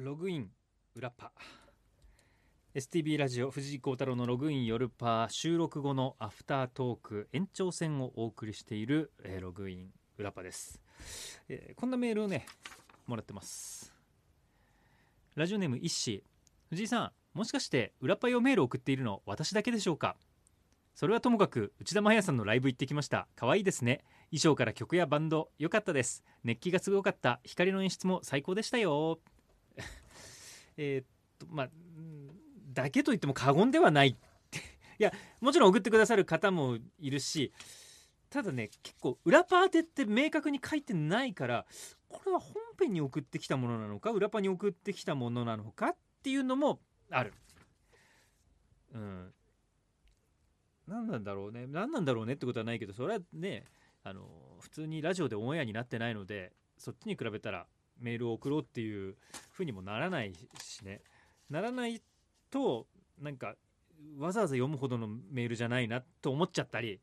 ログイン裏パ STB ラジオ藤井幸太郎のログイン夜パー収録後のアフタートーク延長戦をお送りしている、えーログイン裏パです、えーこんなメールをねもらってます。ラジオネームイッシー。藤井さんもしかして裏パイをメール送っているの私だけでしょうか？それはともかく内田真彩さんのライブ行ってきました。可愛いですね。衣装から曲やバンド良かったです。熱気がすごかった。光の演出も最高でしたよ。えーっとまあだけといっても過言ではない。っ ていやもちろん送ってくださる方もいるしただね結構裏パーテって明確に書いてないからこれは本編に送ってきたものなのか裏パに送ってきたものなのかっていうのもある。うん。何なんだろうね。何なんだろうねってことはないけどそれはねあの普通にラジオでオンエアになってないのでそっちに比べたらメールを送ろうっていうふうにもならないしね。ならないとなんかわざわざ読むほどのメールじゃないなと思っちゃったり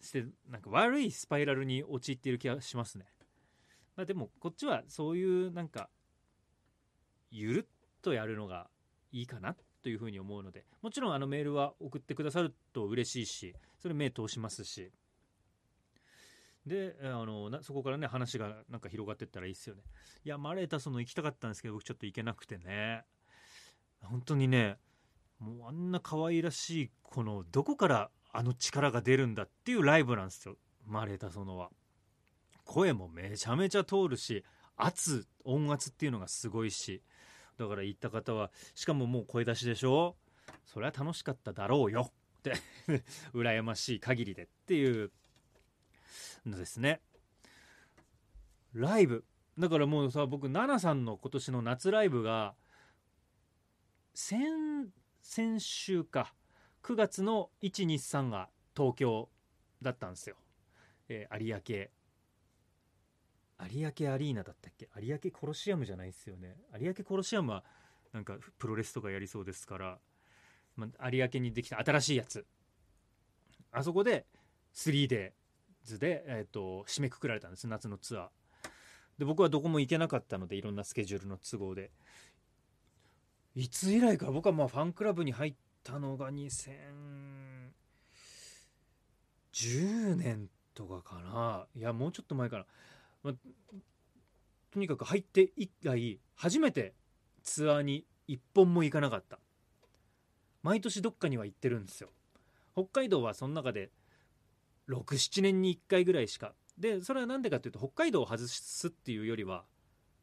してなんか悪いスパイラルに陥っている気がしますね、まあ、でもこっちはそういうなんかゆるっとやるのがいいかなというふうに思うのでもちろんあのメールは送ってくださると嬉しいしそれ目通しますし。であのなそこからね話がなんか広がってったらいいですよね。いやマレータその行きたかったんですけど僕ちょっと行けなくてね。本当にねもうあんな可愛らしいこのどこからあの力が出るんだっていうライブなんですよ。マレータそのは。声もめちゃめちゃ通るし圧音圧っていうのがすごいし。だから行った方はしかももう声出しでしょ？それは楽しかっただろうよ。って 羨ましい限りでっていうのですね。ライブ。だからもうさ僕奈々さんの今年の夏ライブが先先週か。9月の123が東京だったんですよ、えー有明。有明アリーナだったっけ？有明コロシアムじゃないですよね。有明コロシアムはなんかプロレスとかやりそうですから、ま、有明にできた新しいやつ。あそこで 3D 3days で、えー、と締めくくられたんです夏のツアー。で僕はどこも行けなかったのでいろんなスケジュールの都合で。いつ以来か僕はまあファンクラブに入ったのが2010年とかかな。いやもうちょっと前かな、まとにかく入って以来初めてツアーに一本も行かなかった。毎年どっかには行ってるんですよ。北海道はその中で67年に1回ぐらいしかでそれは何でかっていうと北海道を外すっていうよりは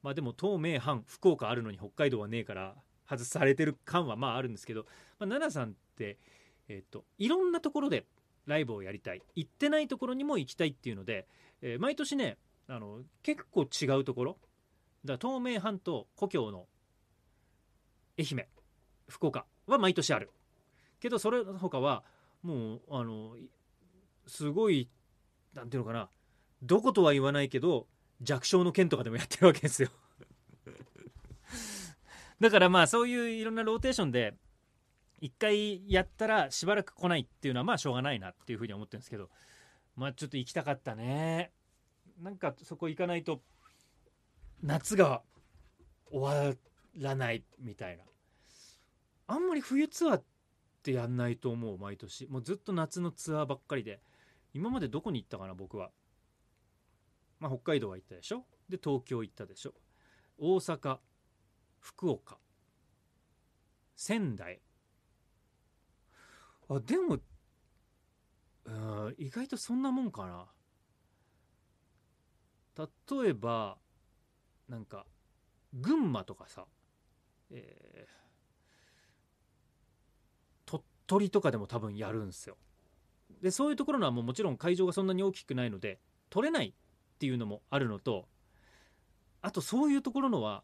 まあでも東名阪福岡あるのに北海道はねえから外されてる感はまああるんですけど、まあ、奈々さんって、えっといろんなところでライブをやりたい行ってないところにも行きたいっていうので、えー毎年ねあの結構違うところだ東名阪と故郷の愛媛福岡は毎年あるけどそれ他はもうあのすごいなんていうのかな。どことは言わないけど弱小の県とかでもやってるわけですよ。だからまあそういういろんなローテーションで一回やったらしばらく来ないっていうのはまあしょうがないなっていうふうに思ってるんですけどまあちょっと行きたかったね。なんかそこ行かないと夏が終わらないみたいな。あんまり冬ツアーってやんないと思う毎年。もうずっと夏のツアーばっかりで。今までどこに行ったかな僕は。まあ北海道は行ったでしょ？で東京行ったでしょ？大阪福岡仙台。あでもうん意外とそんなもんかな。例えばなんか群馬とかさ、えー鳥取とかでも多分やるんすよ。でそういうところのはもうもちろん会場がそんなに大きくないので取れないっていうのもあるのとあとそういうところのは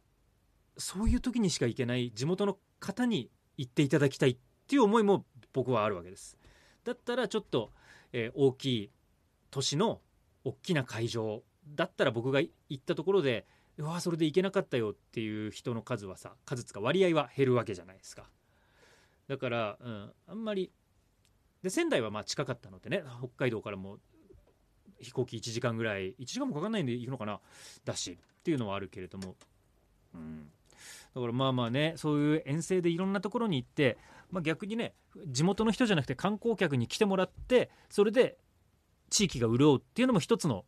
そういう時にしか行けない地元の方に行っていただきたいっていう思いも僕はあるわけです。だったらちょっと、えー大きい都市の大きな会場だったら僕が行ったところでうわそれで行けなかったよっていう人の数はさ数つか割合は減るわけじゃないですか。だから、うん、あんまりで仙台はまあ近かったのでね北海道からも飛行機1時間ぐらい1時間もかかんないんで行くのかなだしっていうのはあるけれども、うん、だからまあまあねそういう遠征でいろんなところに行って、まあ、逆にね地元の人じゃなくて観光客に来てもらってそれで地域が潤うっていうのも一つの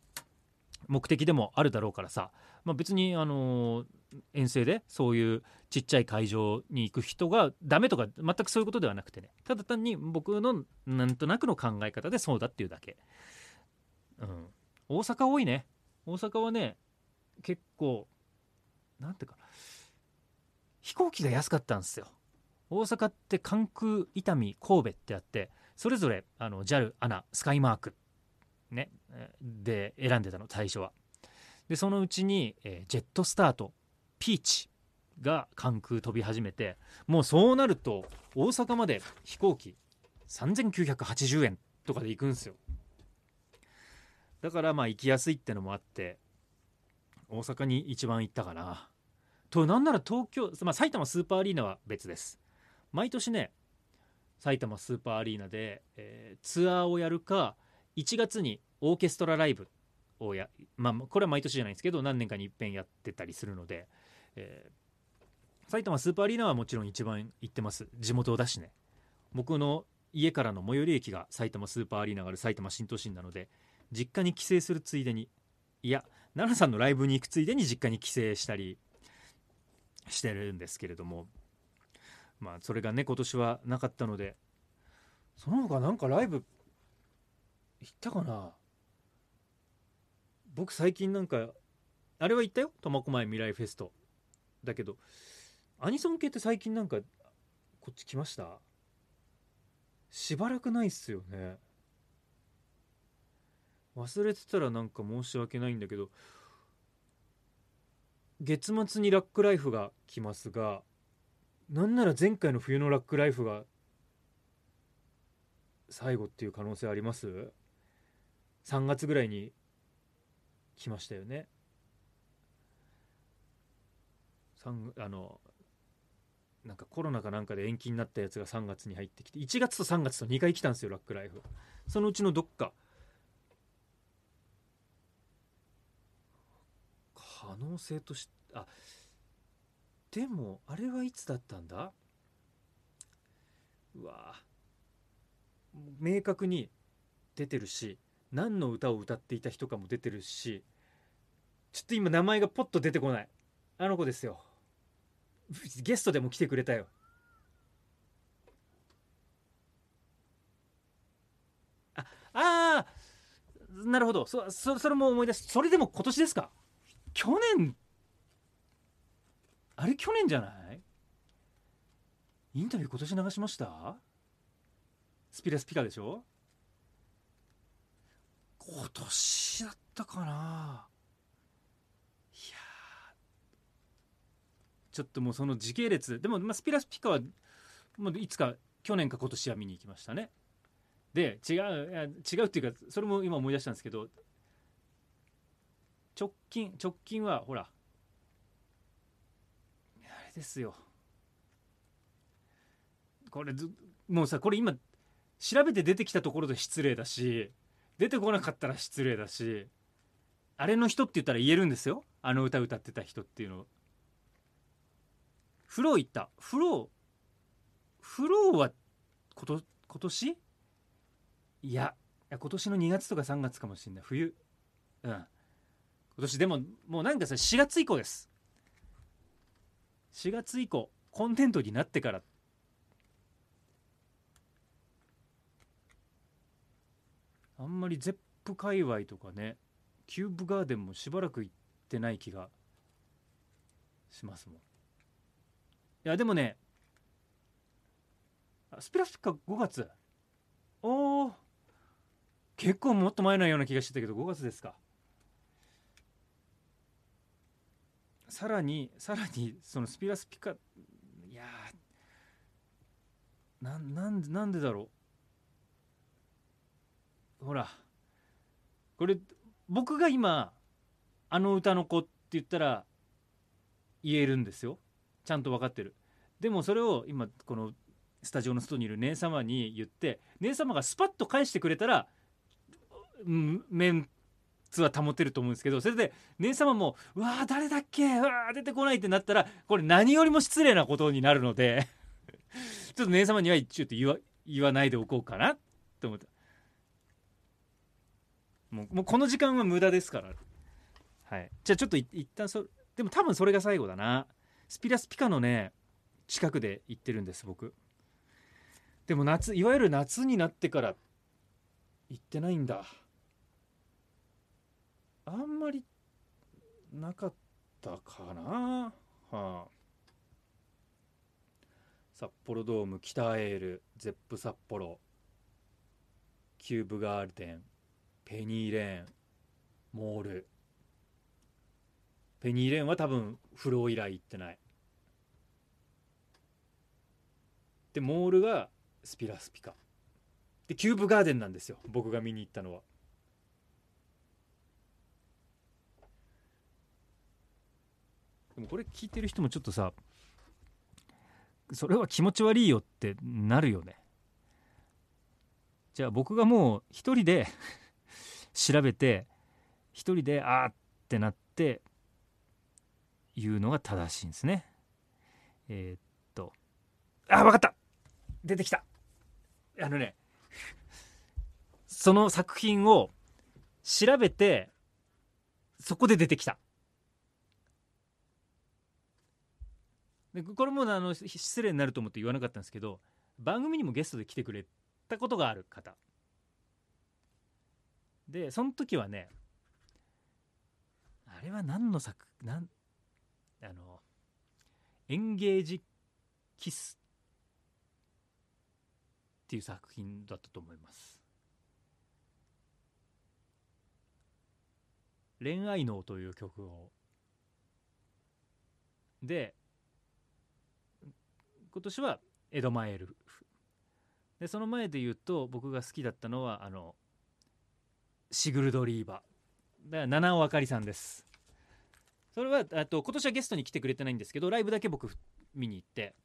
目的でもあるだろうからさ、まあ、別にあの遠征でそういうちっちゃい会場に行く人がダメとか全くそういうことではなくてね。ただ単に僕のなんとなくの考え方でそうだっていうだけ、うん、大阪多いね。大阪はね結構なんていうか飛行機が安かったんですよ。大阪って関空伊丹神戸ってあってそれぞれあの JAL アナスカイマーク。ねで選んでたの最初は。でそのうちに、えー、ジェットスターとピーチが関空飛び始めてもうそうなると大阪まで飛行機3980円とかで行くんですよ。だからまあ行きやすいってのもあって大阪に一番行ったかな。となんなら東京、まあ、埼玉スーパーアリーナは別です。毎年ね埼玉スーパーアリーナで、えー、ツアーをやるか1月にオーケストラライブをやまあこれは毎年じゃないんですけど何年かにいっぺんやってたりするので、えー、埼玉スーパーアリーナはもちろん一番行ってます。地元だしね。僕の家からの最寄り駅が埼玉スーパーアリーナがある埼玉新都心なので実家に帰省するついでにいや奈良さんのライブに行くついでに実家に帰省したりしてるんですけれどもまあそれがね今年はなかったのでその他なんかライブ行ったかな？僕最近なんかあれは行ったよ？苫小牧未来フェスト。だけどアニソン系って最近なんかこっち来ました？しばらくないっすよね。忘れてたらなんか申し訳ないんだけど月末にラックライフが来ますがなんなら前回の冬のラックライフが最後っていう可能性あります？3月ぐらいに来ましたよね。あのなんかコロナかなんかで延期になったやつが3月に入ってきて1月と3月と2回来たんですよラックライフ。そのうちのどっか。可能性としてあでもあれはいつだったんだ？うわ明確に出てるし。何の歌を歌っていた人かも出てるしちょっと今名前がポッと出てこない。あの子ですよ。ゲストでも来てくれたよ。ああーなるほど。そそそれも思い出すそれでも今年ですか？去年。あれ去年じゃない？インタビュー今年流しました？スピラスピカでしょ？今年だったかな。いやちょっともうその時系列。でも、まあ、スピラスピカはもういつか去年か今年は見に行きましたね。で違う違うっていうかそれも今思い出したんですけど直近直近はほらあれですよ。これもうさこれ今調べて出てきたところで失礼だし出てこなかったら失礼だしあれの人って言ったら言えるんですよ。あの歌歌ってた人っていうの。フロー行った。フローフローはこと今年？いや今年の2月とか3月かもしれない。冬。うん。今年でももうなんかさ4月以降です。4月以降コンテントになってからあんまりゼップ界隈とかねキューブガーデンもしばらく行ってない気がしますもん。いやでもねスピラスピカ5月。おお結構もっと前のような気がしてたけど5月ですか。さらにさらにそのスピラスピカいやななんなんでだろう。ほらこれ僕が今あの歌の子って言ったら言えるんですよ。ちゃんと分かってる。でもそれを今このスタジオの外にいる姉様に言って姉様がスパッと返してくれたら面ツは保てると思うんですけどそれで姉様も「うわー誰だっけうわー出てこない」ってなったらこれ何よりも失礼なことになるので ちょっと姉様には一応言わ言わないでおこうかなって思ったもうもうこの時間は無駄ですから。はい。じゃあちょっと一旦そでも多分それが最後だな。スピラスピカのね近くで行ってるんです僕。でも夏いわゆる夏になってから行ってないんだ。あんまりなかったかな。はあ。札幌ドーム北エールゼップ札幌キューブガーデン。ペニーレーンモール。ペニーレーンは多分フロー以来行ってない。でモールがスピラスピカ。でキューブガーデンなんですよ。僕が見に行ったのは。でもこれ聞いてる人もちょっとさそれは気持ち悪いよってなるよね。じゃあ僕がもう一人で調べて一人であってなって言うのが正しいんですね。えー、っとあ分かった。出てきた。あのねその作品を調べてそこで出てきた。でこれもあの失礼になると思って言わなかったんですけど番組にもゲストで来てくれたことがある方。でその時はねあれは何の作なんあのエンゲージキスっていう作品だったと思います。恋愛脳という曲を。で今年は江戸前エルフ。でその前で言うと僕が好きだったのはあのシグルド・リーバだ七尾あかりさんです。それはあと今年はゲストに来てくれてないんですけどライブだけ僕見に行って。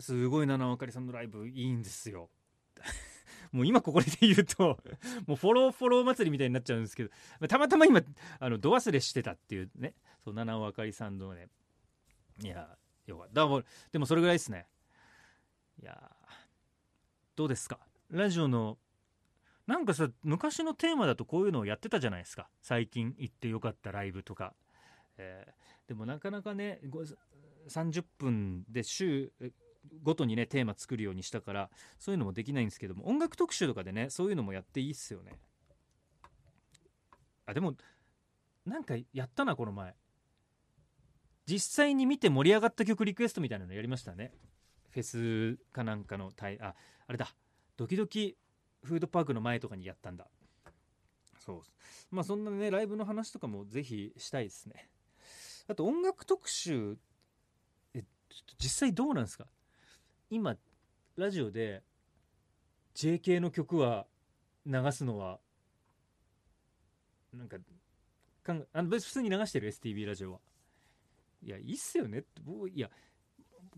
すごい七尾あかりさんのライブいいんですよ。もう今ここで言うともうフォローフォロー祭りみたいになっちゃうんですけどたまたま今あの度忘れしてたっていうね。そう七尾あかりさんのね。いやよかった。でもそれぐらいですね。いやどうですか？ラジオのなんかさ昔のテーマだとこういうのをやってたじゃないですか。最近行ってよかったライブとか、えー、でもなかなかね30分で週ごとにねテーマ作るようにしたからそういうのもできないんですけども音楽特集とかでねそういうのもやっていいっすよね。あでもなんかやったなこの前。実際に見て盛り上がった曲リクエストみたいなのやりましたね。フェスかなんかのああれだ。ドキドキフードパークの前とかにやったんだ。そう。まあそんなねライブの話とかもぜひしたいですね。あと音楽特集え実際どうなんですか？今ラジオで JK の曲は流すのはなんかかんあの別普通に流してる STB ラジオは。いやいいっすよねっていや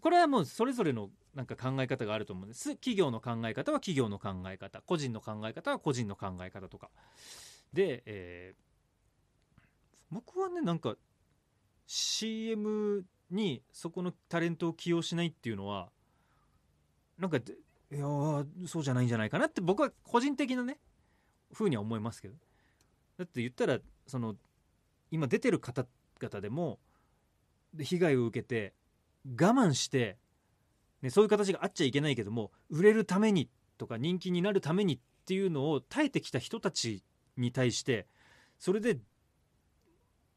これはもうそれぞれのなんか考え方があると思うんです。企業の考え方は企業の考え方。個人の考え方は個人の考え方とか。で、えー、僕はねなんか CM にそこのタレントを起用しないっていうのはなんかいやそうじゃないんじゃないかなって僕は個人的なねふうには思いますけど。だって言ったらその今出てる方々でも被害を受けて我慢して、ね、そういう形があっちゃいけないけども売れるためにとか人気になるためにっていうのを耐えてきた人たちに対してそれで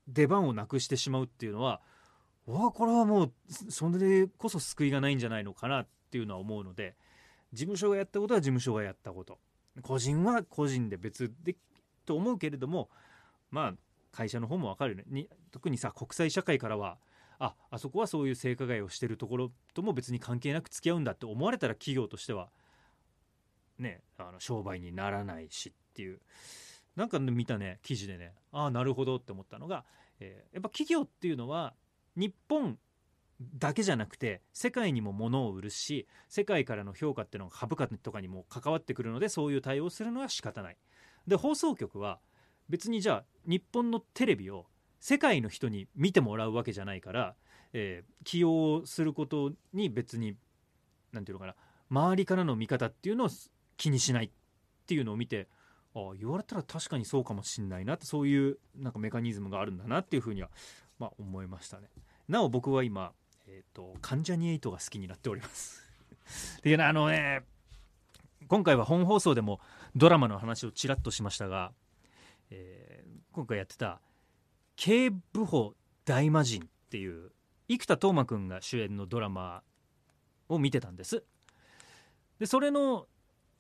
出番をなくしてしまうっていうのはわこれはもうそれこそ救いがないんじゃないのかなっていうのは思うので事務所がやったことは事務所がやったこと。個人は個人で別でと思うけれどもまあ会社の方も分かるよね。に特にさ国際社会からはああそこはそういう性加害をしてるところとも別に関係なく付き合うんだって思われたら企業としてはねあの商売にならないしっていう。なんか見たね記事でね。ああなるほどって思ったのが、えー、やっぱ企業っていうのは日本だけじゃなくて世界にも物を売るし世界からの評価っていうのが株価とかにも関わってくるのでそういう対応するのは仕方ない。で放送局は別にじゃあ日本のテレビを世界の人に見てもらうわけじゃないから、えー起用することに別に何ていうのかな周りからの見方っていうのを気にしないっていうのを見てああ言われたら確かにそうかもしんないなってそういうなんかメカニズムがあるんだなっていうふうには、まあ、思いましたね。なお僕は今、えー、と関ジャニ∞が好きになっております。っていうのはあのね今回は本放送でもドラマの話をちらっとしましたが、えー今回やってた「警部補大魔神」っていう生田斗真君が主演のドラマを見てたんです。でそれの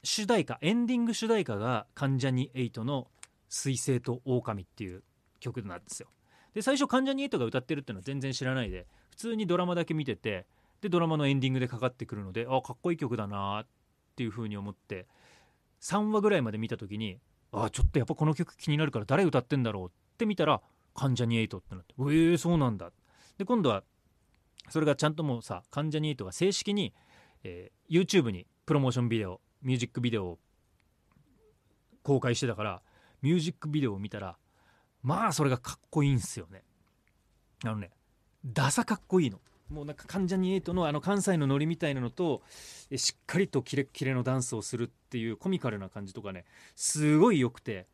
主題歌エンディング主題歌が関ジャニ∞の「水星と狼」っていう曲なんですよ。で最初関ジャニ∞が歌ってるっていうのは全然知らないで普通にドラマだけ見ててでドラマのエンディングでかかってくるのでああかっこいい曲だなっていう風に思って3話ぐらいまで見た時にあちょっとやっぱこの曲気になるから誰歌ってんだろうって見たら関ジャニ∞ってなってえー、そうなんだ。で今度はそれがちゃんともうさ関ジャニ∞が正式に、えー YouTube にプロモーションビデオミュージックビデオを公開してたからミュージックビデオを見たらまあそれがかっこいいんすよね。あのねダサかっこいいの。もうなんか関ジャニ∞のあの関西のノリみたいなのとしっかりとキレッキレのダンスをするっていうコミカルな感じとかねすごい良くて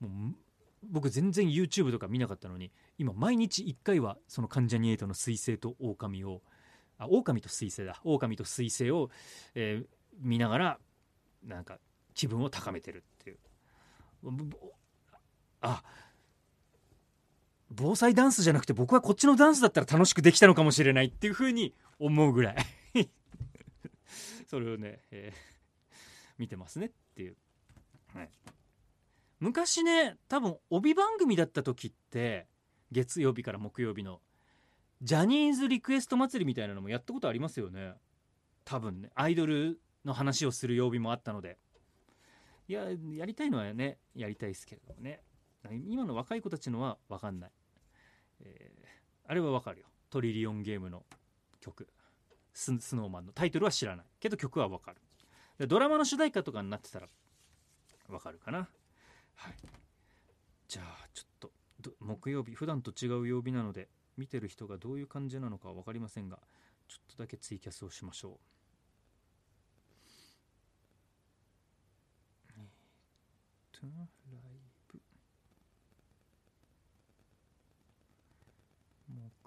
もう僕全然 YouTube とか見なかったのに今毎日1回はその関ジャニ∞の彗星と狼をあ狼と彗星だ。狼と彗星を、えー見ながらなんか気分を高めてるっていう。あ防災ダンスじゃなくて僕はこっちのダンスだったら楽しくできたのかもしれないっていうふうに思うぐらい。それをね、えー見てますねっていう、はい、昔ね多分帯番組だった時って月曜日から木曜日のジャニーズリクエスト祭りみたいなのもやったことありますよね。多分ねアイドルの話をする曜日もあったので。いややりたいのはねやりたいですけどもね。今の若い子たちのは分かんない、えーあれは分かるよ。トリリオンゲームの曲。ススノーマンの。タイトルは知らない。けど曲は分かる。ドラマの主題歌とかになってたら分かるかな。はい。じゃあちょっとど木曜日普段と違う曜日なので見てる人がどういう感じなのかは分かりませんがちょっとだけツイキャスをしましょう。ライブ。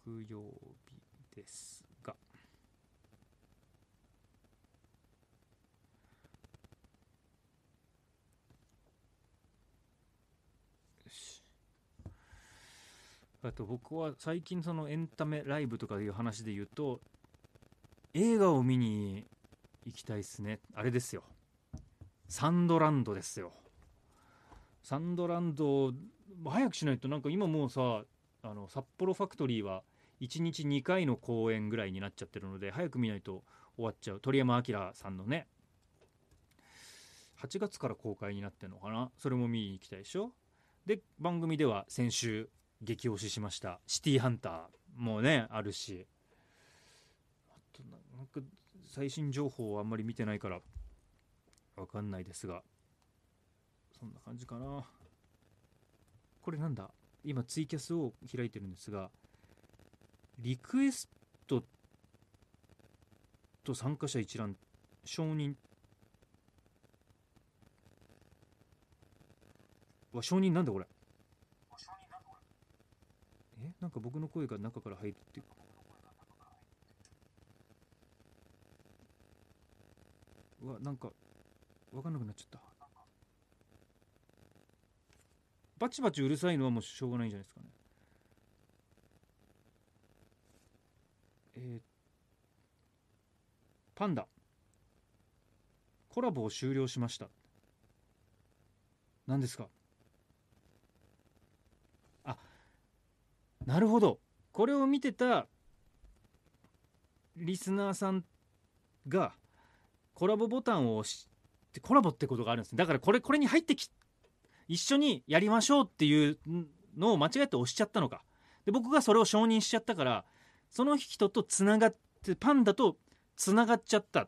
木曜日ですが。あと僕は最近そのエンタメライブとかいう話で言うと映画を見に行きたいっすね。あれですよ。サンドランドですよ。サンドランド早くしないとなんか今もうさあの札幌ファクトリーは1日2回の公演ぐらいになっちゃってるので早く見ないと終わっちゃう。鳥山明さんのね。8月から公開になってるのかな。それも見に行きたいでしょ。で番組では先週激推ししました「シティーハンター」もねあるし。あとなんか最新情報はあんまり見てないからわかんないですが。そんな感じかな。これなんだ？今ツイキャスを開いてるんですがリクエストと参加者一覧承認。わ承認なんだこれ？なんか僕の声が中から入るってうわなんかわかんなくなっちゃった。バチバチうるさいのはもうしょうがないんじゃないですかね。えーパンダ。コラボを終了しました。何ですか？なるほど。これを見てたリスナーさんがコラボボタンを押してコラボってことがあるんですだからこれこれに入ってき一緒にやりましょうっていうのを間違えて押しちゃったのか。で僕がそれを承認しちゃったからその人とつながってパンダとつながっちゃった。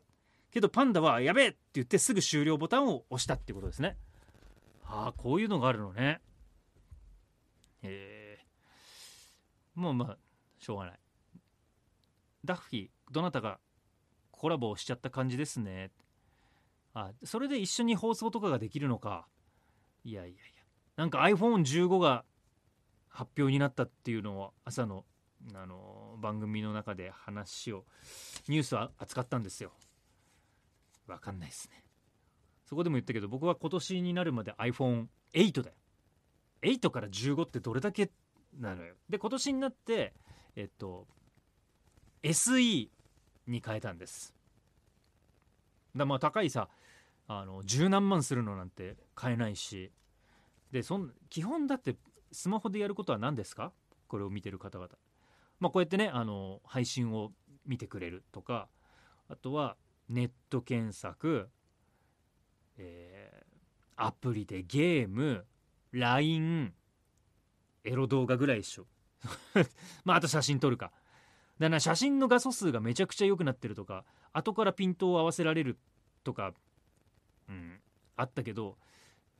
けどパンダはやべえって言ってすぐ終了ボタンを押したってことですね。ああこういうのがあるのね。え、もうまあしょうがない。ダッフィーどなたがコラボをしちゃった感じですね。あそれで一緒に放送とかができるのか。いやいやいや。なんか iPhone15 が発表になったっていうのを朝のあの番組の中で話をニュースは扱ったんですよ。わかんないですね。そこでも言ったけど僕は今年になるまで iPhone8 だよ。8から15ってどれだけなのよ。で今年になってえっと SE に変えたんです。だまあ高いさあの十何万するのなんて買えないし。でそん基本だってスマホでやることは何ですか？これを見てる方々。まあこうやってねあの配信を見てくれるとかあとはネット検索、えー、アプリでゲーム LINE エロ動画ぐらいでしょ。まああと写真撮るか。だから写真の画素数がめちゃくちゃ良くなってるとか後からピントを合わせられるとか、うん、あったけど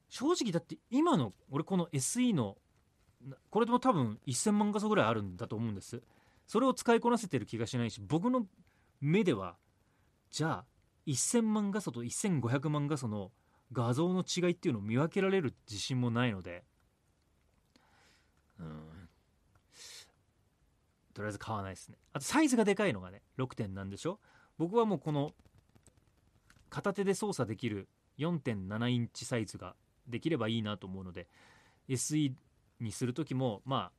正直だって今の俺この SE のこれでも多分1000万画素ぐらいあるんだと思うんです。それを使いこなせてる気がしないし僕の目ではじゃあ1000万画素と1500万画素の画像の違いっていうのを見分けられる自信もないのでとりあえず買わないですね。あとサイズがでかいのがね6点なんでしょ？僕はもうこの片手で操作できる4.7インチサイズができればいいなと思うので SE にする時もま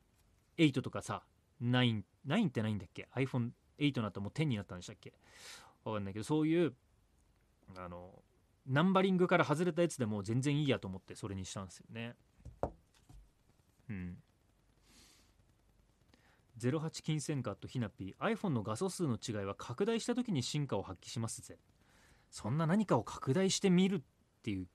あ8とかさ9 9ってないんだっけ？iPhone8 になったらもう10になったんでしたっけ？わかんないけどそういうあのナンバリングから外れたやつでも全然いいやと思ってそれにしたんですよね。うん。08金銭カットひなぴー iPhone の画素数の違いは拡大した時に進化を発揮しますぜ。そんな何かを拡大してみるっていう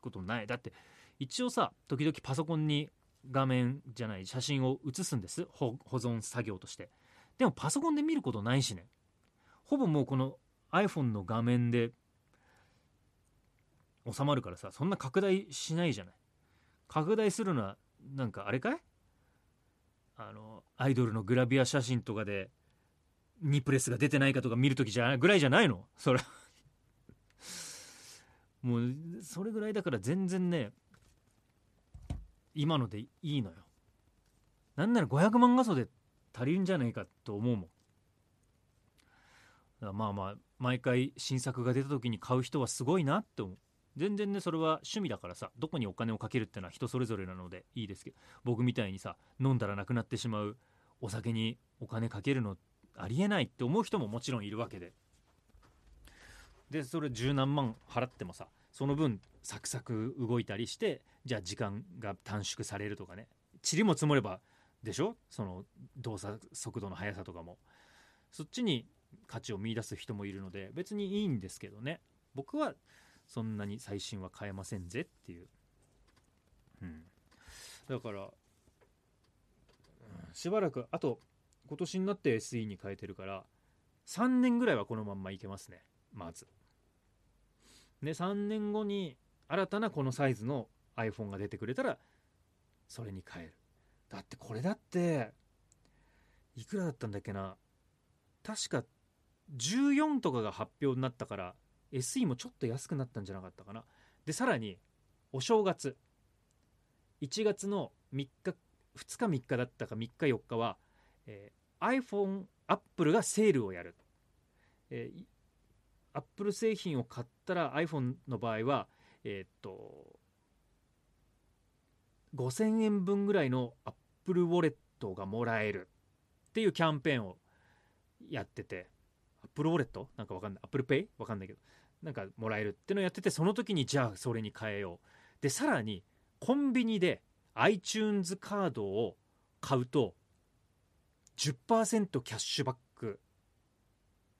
ことない。だって一応さ時々パソコンに画面じゃない写真を写すんです。保存作業として。でもパソコンで見ることないしね。ほぼもうこの iPhone の画面で収まるからさそんな拡大しないじゃない。拡大するのはなんかあれかい？あのアイドルのグラビア写真とかでニプレスが出てないかとか見るときじゃぐらいじゃないの？それ。もうそれぐらいだから全然ね今のでいいのよ。なんなら500万画素で足りるんじゃないかと思うもん。まあまあ毎回新作が出た時に買う人はすごいなって思う。全然ねそれは趣味だからさどこにお金をかけるってのは人それぞれなのでいいですけど僕みたいにさ飲んだらなくなってしまうお酒にお金かけるのありえないって思う人ももちろんいるわけで。でそれ十何万払ってもさその分サクサク動いたりしてじゃあ時間が短縮されるとかね塵も積もればでしょ？その動作速度の速さとかも。そっちに価値を見いだす人もいるので別にいいんですけどね。僕はそんなに最新は買えませんぜっていう、うん、だから、しばらくあと今年になって SE に変えてるから3年ぐらいはこのまんまいけますね。まず。で3年後に新たなこのサイズの iPhone が出てくれたらそれに変える。だってこれだっていくらだったんだっけな。確か14とかが発表になったから SE もちょっと安くなったんじゃなかったかな。でさらにお正月。1月の3日2日3日だったか3日4日は、えー、iPhone アップルがセールをやる、えー、アップル製品を買ったら iPhone の場合はえー、っと5000円分ぐらいのアップルウォレットがもらえるっていうキャンペーンをやってて。アップルウォレット？なんかわかんない。アップルペイ？わかんないけど。なんかもらえるっていうのをやっててその時にじゃあそれに変えよう。でさらにコンビニで iTunes カードを買うと10%キャッシュバック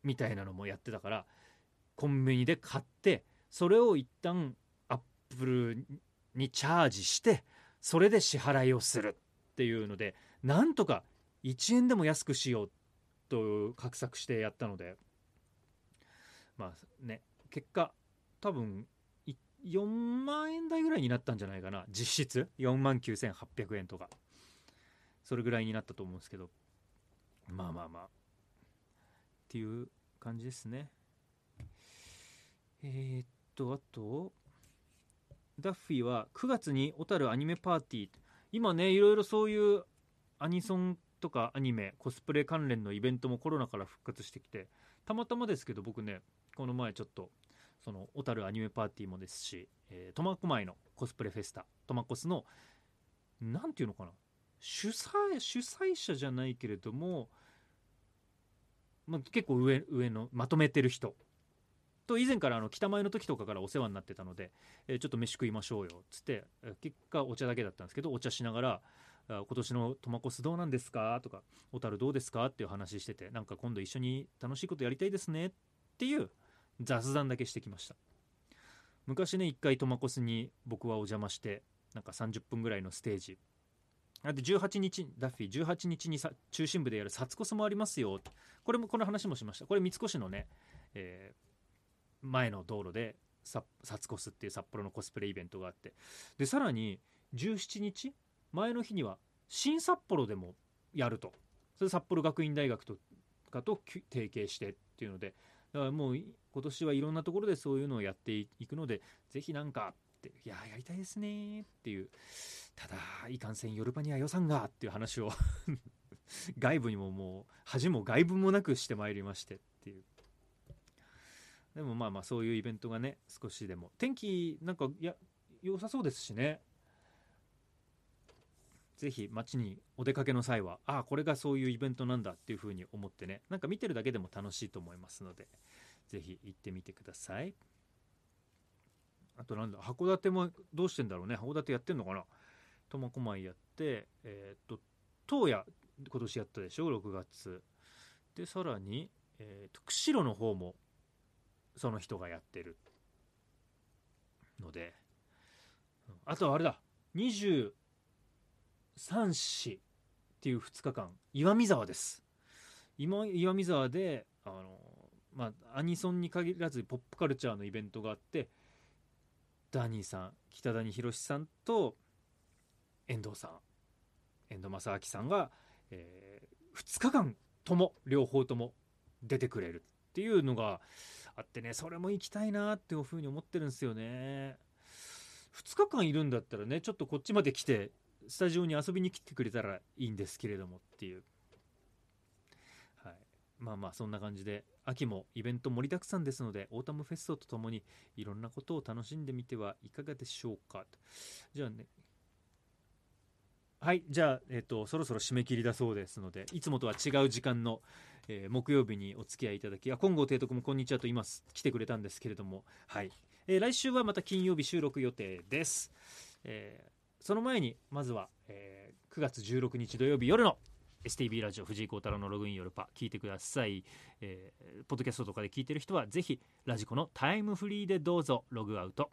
みたいなのもやってたからコンビニで買ってそれを一旦アップルにチャージしてそれで支払いをするっていうのでなんとか1円でも安くしようと画策してやったので。まあね。結果多分4万円台ぐらいになったんじゃないかな。実質。4万9800円とか。それぐらいになったと思うんですけど。まあまあまあ。っていう感じですね。えー、っとあとダッフィーは9月に小樽アニメパーティー。今ねいろいろそういうアニソンとかアニメコスプレ関連のイベントもコロナから復活してきてたまたまですけど僕ねこの前ちょっとその小樽アニメパーティーもですし、え、苫小牧のコスプレフェスタトマコスの何ていうのかな主催主催者じゃないけれども、まあ、結構上上のまとめてる人。と以前からあの北前の時とかからお世話になってたので、えー、ちょっと飯食いましょうよっつって結果お茶だけだったんですけどお茶しながら今年のトマコスどうなんですか？とか小樽どうですか？っていう話しててなんか今度一緒に楽しいことやりたいですねっていう雑談だけしてきました。昔ね一回トマコスに僕はお邪魔してなんか30分ぐらいのステージ。あで18日ダッフィー18日にさ中心部でやるサツコスもありますよ。これもこの話もしました。これ三越のね、えー、前の道路でサツコスっていう札幌のコスプレイベントがあって。でさらに17日前の日には新札幌でもやると。それ札幌学院大学とかと提携してっていうのでだからもう今年はいろんなところでそういうのをやっていくのでぜひなんかっていややりたいですねっていうただいかんせんヨルパには予算がっていう話を 外部にももう恥も外部もなくしてまいりましてっていう。でもまあまあそういうイベントがね少しでも。天気なんかや良さそうですしね。ぜひ街にお出かけの際はああこれがそういうイベントなんだっていう風に思ってねなんか見てるだけでも楽しいと思いますのでぜひ行ってみてください。あとなんだ函館もどうしてんだろうね。函館やってんのかな？苫小牧やってえー、っと東野今年やったでしょ？6月。でさらに、えー、と釧路の方もその人がやってるので。あとはあれだ。20三市っていう2日間岩見沢です。今岩見沢であのまあアニソンに限らずポップカルチャーのイベントがあってダニーさん北谷宏さんと遠藤さん遠藤正明さんが、えー、2日間とも両方とも出てくれるっていうのがあってねそれも行きたいなっていうふうに思ってるんですよね。2日間いるんだったらねちょっとこっちまで来てスタジオに遊びに来てくれたらいいんですけれどもっていう、はい、まあまあそんな感じで秋もイベント盛りだくさんですのでオータムフェストとともにいろんなことを楽しんでみてはいかがでしょうか。とじゃあね。はい。じゃあ、えーと、そろそろ締め切りだそうです。のでいつもとは違う時間の、えー、木曜日にお付き合いいただきあ金剛提督もこんにちはと言います。来てくれたんですけれども。はい、えー、来週はまた金曜日収録予定です、えーその前にまずは、えー、9月16日土曜日夜の STB ラジオ藤井幸太郎のログインヨルパ聞いてください、えー、ポッドキャストとかで聞いてる人はぜひラジコのタイムフリーでどうぞログアウト。